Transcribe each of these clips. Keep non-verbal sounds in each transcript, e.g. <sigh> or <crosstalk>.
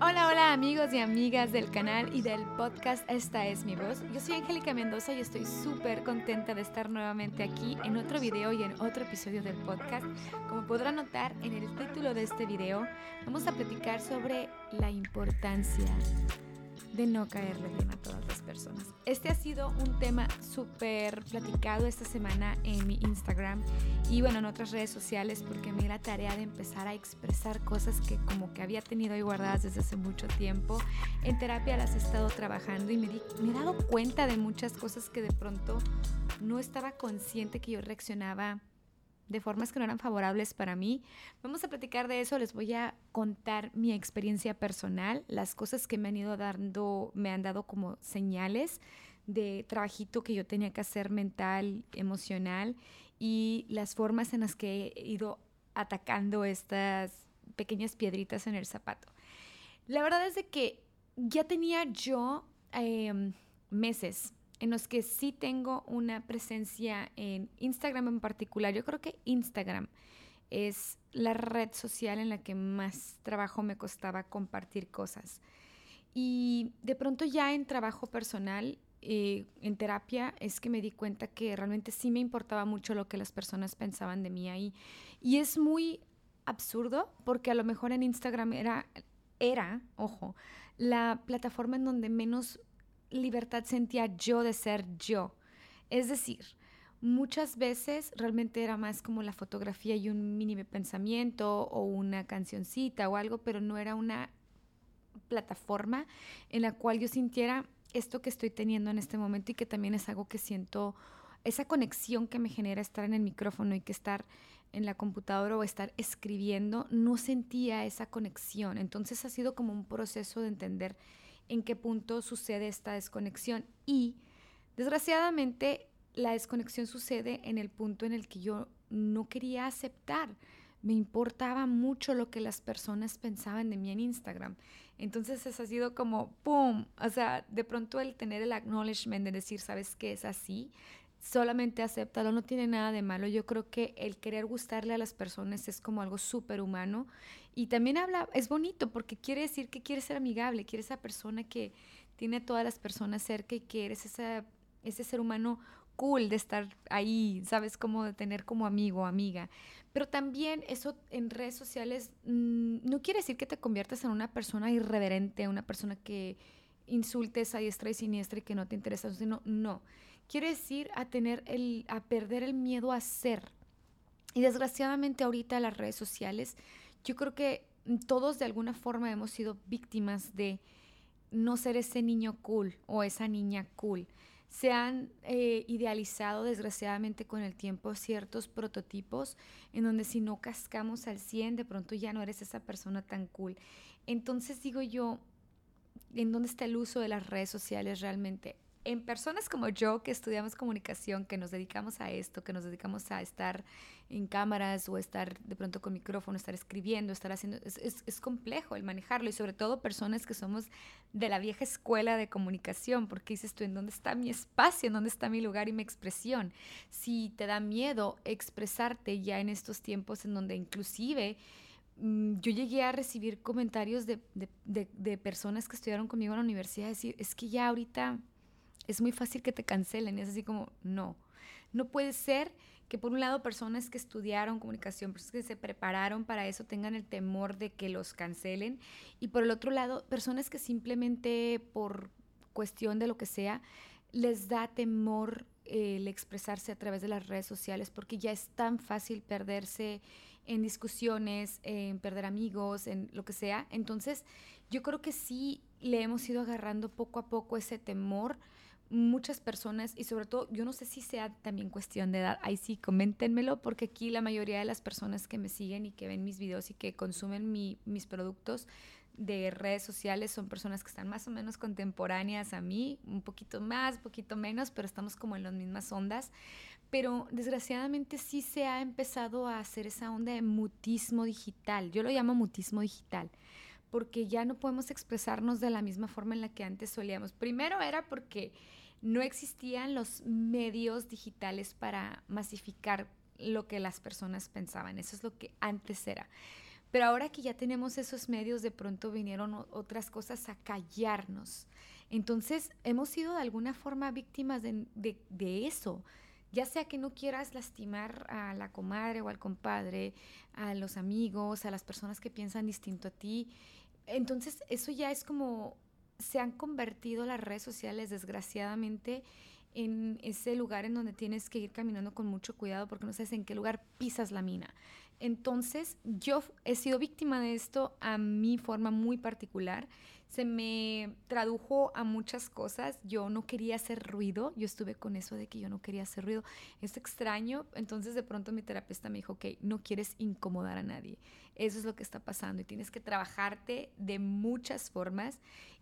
Hola, hola amigos y amigas del canal y del podcast Esta es mi voz. Yo soy Angélica Mendoza y estoy súper contenta de estar nuevamente aquí en otro video y en otro episodio del podcast. Como podrán notar en el título de este video, vamos a platicar sobre la importancia de no caerle bien a todas las personas. Este ha sido un tema súper platicado esta semana en mi Instagram y bueno, en otras redes sociales porque me di la tarea de empezar a expresar cosas que como que había tenido ahí guardadas desde hace mucho tiempo. En terapia las he estado trabajando y me, me he dado cuenta de muchas cosas que de pronto no estaba consciente que yo reaccionaba de formas que no eran favorables para mí. Vamos a platicar de eso, les voy a contar mi experiencia personal, las cosas que me han ido dando, me han dado como señales de trabajito que yo tenía que hacer mental, emocional y las formas en las que he ido atacando estas pequeñas piedritas en el zapato. La verdad es de que ya tenía yo em, meses en los que sí tengo una presencia en Instagram en particular. Yo creo que Instagram es la red social en la que más trabajo me costaba compartir cosas. Y de pronto ya en trabajo personal, eh, en terapia, es que me di cuenta que realmente sí me importaba mucho lo que las personas pensaban de mí ahí. Y es muy absurdo porque a lo mejor en Instagram era, era, ojo, la plataforma en donde menos libertad sentía yo de ser yo. Es decir, muchas veces realmente era más como la fotografía y un mini pensamiento o una cancioncita o algo, pero no era una plataforma en la cual yo sintiera esto que estoy teniendo en este momento y que también es algo que siento, esa conexión que me genera estar en el micrófono y que estar en la computadora o estar escribiendo, no sentía esa conexión. Entonces ha sido como un proceso de entender en qué punto sucede esta desconexión. Y desgraciadamente la desconexión sucede en el punto en el que yo no quería aceptar. Me importaba mucho lo que las personas pensaban de mí en Instagram. Entonces eso ha sido como, ¡pum! O sea, de pronto el tener el acknowledgement de decir, ¿sabes qué? Es así, solamente acéptalo, no tiene nada de malo. Yo creo que el querer gustarle a las personas es como algo súper humano y también habla, es bonito porque quiere decir que quieres ser amigable, quieres esa persona que tiene a todas las personas cerca y que eres esa, ese ser humano cool de estar ahí, ¿sabes? Como de tener como amigo amiga. Pero también eso en redes sociales mm, no quiere decir que te conviertas en una persona irreverente, una persona que insultes a diestra y siniestra y que no te interesa, sino no quiere decir a tener el, a perder el miedo a ser. Y desgraciadamente ahorita las redes sociales, yo creo que todos de alguna forma hemos sido víctimas de no ser ese niño cool o esa niña cool. Se han eh, idealizado desgraciadamente con el tiempo ciertos prototipos en donde si no cascamos al 100 de pronto ya no eres esa persona tan cool. Entonces digo yo, ¿en dónde está el uso de las redes sociales realmente? En personas como yo que estudiamos comunicación, que nos dedicamos a esto, que nos dedicamos a estar en cámaras o estar de pronto con micrófono, estar escribiendo, estar haciendo, es, complejo el manejarlo y sobre todo personas que somos de la vieja escuela de comunicación, porque dices tú, ¿en dónde está mi espacio? ¿En dónde está mi lugar y mi expresión? Si te da miedo expresarte ya en estos tiempos en donde inclusive mm, yo llegué a recibir comentarios de, de, de, personas que estudiaron conmigo en la universidad, decir, es que ya ahorita es muy fácil que te cancelen. Es así como, no. No puede ser que por un lado personas que estudiaron comunicación, personas que se prepararon para eso tengan el temor de que los cancelen y por el otro lado personas que simplemente por cuestión de lo que sea les da temor el expresarse a través de las redes sociales porque ya es tan fácil perderse en discusiones, en perder amigos, en lo que sea. Entonces yo creo que sí le hemos ido agarrando poco a poco ese temor muchas personas y sobre todo yo no sé si sea también cuestión de edad, ahí sí, coméntenmelo porque aquí la mayoría de las personas que me siguen y que ven mis videos y que consumen mis productos de redes sociales son personas que están más o menos contemporáneas a mí, un poquito más, un poquito menos, pero estamos como en las mismas ondas. Pero desgraciadamente sí se ha empezado a hacer esa onda de mutismo digital. Yo lo llamo mutismo digital porque ya no podemos expresarnos de la misma forma en la que antes solíamos. Primero era porque no existían los medios digitales para masificar lo que las personas pensaban. Eso es lo que antes era. Pero ahora que ya tenemos esos medios, de pronto vinieron otras cosas a callarnos. Entonces, hemos sido de alguna forma víctimas de, de, eso. Ya sea que no quieras lastimar a la comadre o al compadre, a los amigos, a las personas que piensan distinto a ti. Entonces, eso ya es como se han convertido las redes sociales, desgraciadamente, en ese lugar en donde tienes que ir caminando con mucho cuidado porque no sabes en qué lugar pisas la mina. Entonces, yo he sido víctima de esto a mi forma muy particular. Se me tradujo a muchas cosas. Yo no quería hacer ruido. Yo estuve con eso de que yo no quería hacer ruido. Es extraño. Entonces, de pronto mi terapeuta me dijo, ok, no quieres incomodar a nadie. Eso es lo que está pasando y tienes que trabajarte de muchas formas.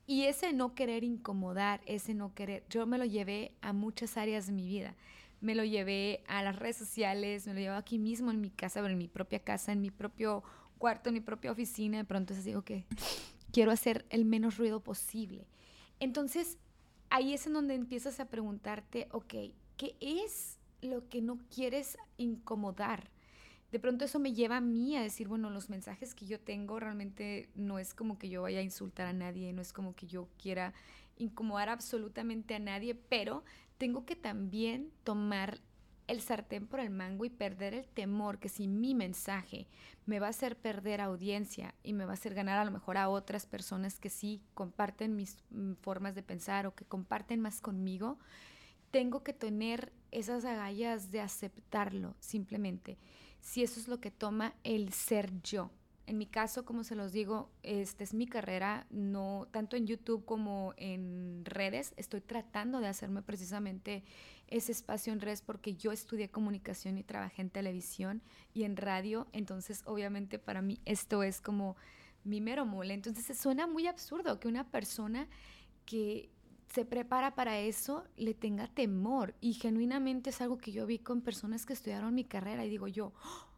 Y ese no querer incomodar, ese no querer, yo me lo llevé a muchas áreas de mi vida me lo llevé a las redes sociales, me lo llevé aquí mismo en mi casa, en mi propia casa, en mi propio cuarto, en mi propia oficina. De pronto es así, que quiero hacer el menos ruido posible. Entonces, ahí es en donde empiezas a preguntarte, ok, ¿qué es lo que no quieres incomodar? De pronto eso me lleva a mí a decir, bueno, los mensajes que yo tengo realmente no es como que yo vaya a insultar a nadie, no es como que yo quiera incomodar absolutamente a nadie, pero tengo que también tomar el sartén por el mango y perder el temor que si mi mensaje me va a hacer perder audiencia y me va a hacer ganar a lo mejor a otras personas que sí comparten mis mm, formas de pensar o que comparten más conmigo, tengo que tener esas agallas de aceptarlo simplemente. Si eso es lo que toma el ser yo, en mi caso, como se los digo, esta es mi carrera, no tanto en YouTube como en redes. Estoy tratando de hacerme precisamente ese espacio en redes porque yo estudié comunicación y trabajé en televisión y en radio. Entonces, obviamente para mí esto es como mi mero mole. Entonces, suena muy absurdo que una persona que se prepara para eso le tenga temor y genuinamente es algo que yo vi con personas que estudiaron mi carrera y digo yo,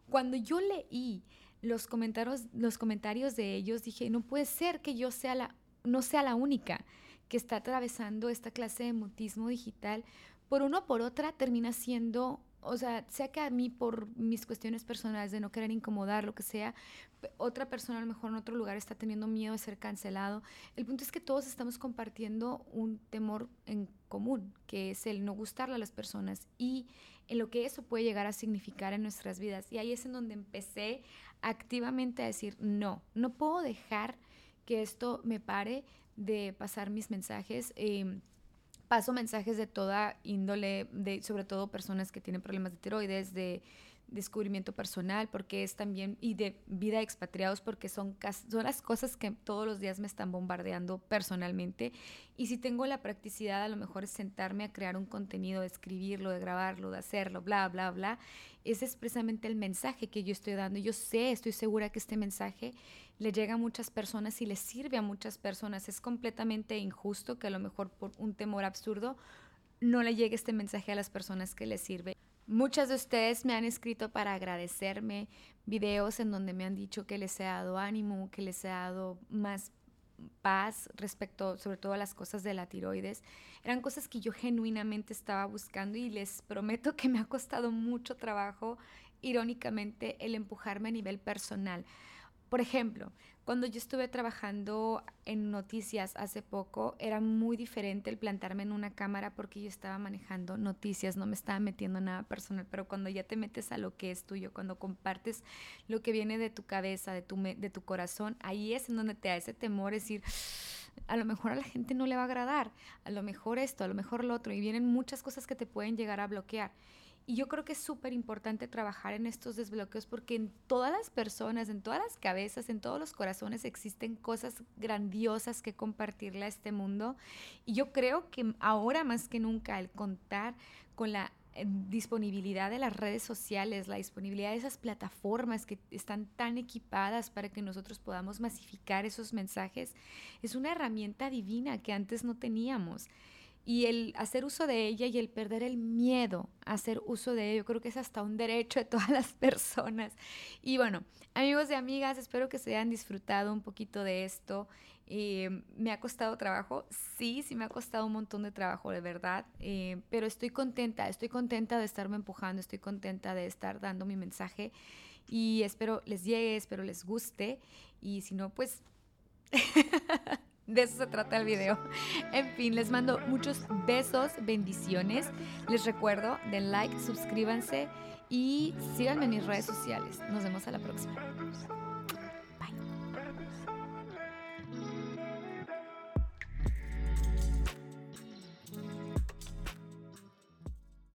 cuando yo leí los comentarios, los comentarios de ellos, dije, no puede ser que yo sea la, no sea la única que está atravesando esta clase de mutismo digital. Por uno o por otra termina siendo, o sea, sea que a mí por mis cuestiones personales de no querer incomodar, lo que sea, otra persona a lo mejor en otro lugar está teniendo miedo de ser cancelado. El punto es que todos estamos compartiendo un temor en común, que es el no gustarle a las personas y en lo que eso puede llegar a significar en nuestras vidas. Y ahí es en donde empecé activamente a decir, no, no puedo dejar que esto me pare de pasar mis mensajes. Em, paso mensajes de toda índole, de, sobre todo personas que tienen problemas de tiroides, de descubrimiento personal, porque es también, y de vida expatriados, porque son, son las cosas que todos los días me están bombardeando personalmente. Y si tengo la practicidad, a lo mejor es sentarme a crear un contenido, de escribirlo, de grabarlo, de hacerlo, bla, bla, bla. Ese es precisamente el mensaje que yo estoy dando. Yo sé, estoy segura que este mensaje le llega a muchas personas y le sirve a muchas personas. Es completamente injusto que a lo mejor por un temor absurdo no le llegue este mensaje a las personas que le sirve. Muchas de ustedes me han escrito para agradecerme, videos en donde me han dicho que les he dado ánimo, que les he dado más paz respecto sobre todo a las cosas de la tiroides. Eran cosas que yo genuinamente estaba buscando y les prometo que me ha costado mucho trabajo, irónicamente, el empujarme a nivel personal. Por ejemplo, cuando yo estuve trabajando en noticias hace poco, era muy diferente el plantarme en una cámara porque yo estaba manejando noticias, no me estaba metiendo nada personal, pero cuando ya te metes a lo que es tuyo, cuando compartes lo que viene de tu cabeza, de tu, de tu corazón, ahí es en donde te da ese temor, decir, a lo mejor a la gente no le va a agradar, a lo mejor esto, a lo mejor lo otro, y vienen muchas cosas que te pueden llegar a bloquear. Y yo creo que es súper importante trabajar en estos desbloqueos porque en todas las personas, en todas las cabezas, en todos los corazones existen cosas grandiosas que compartirle a este mundo. Y yo creo que ahora más que nunca el contar con la eh, disponibilidad de las redes sociales, la disponibilidad de esas plataformas que están tan equipadas para que nosotros podamos masificar esos mensajes, es una herramienta divina que antes no teníamos y el hacer uso de ella y el perder el miedo a hacer uso de ella, yo creo que es hasta un derecho de todas <laughs> las personas. Y bueno, amigos y amigas, espero que se hayan disfrutado un poquito de esto. Eh, me ha costado trabajo, sí, sí me ha costado un montón de trabajo, de verdad, eh, pero estoy contenta, estoy contenta de estarme empujando, estoy contenta de estar dando mi mensaje y espero les llegue, espero les guste y si no, pues <laughs> de eso se trata el video. <laughs> En fin, les mando muchos besos, bendiciones. Les recuerdo, den like, suscríbanse y síganme en mis redes sociales. Nos vemos a la próxima.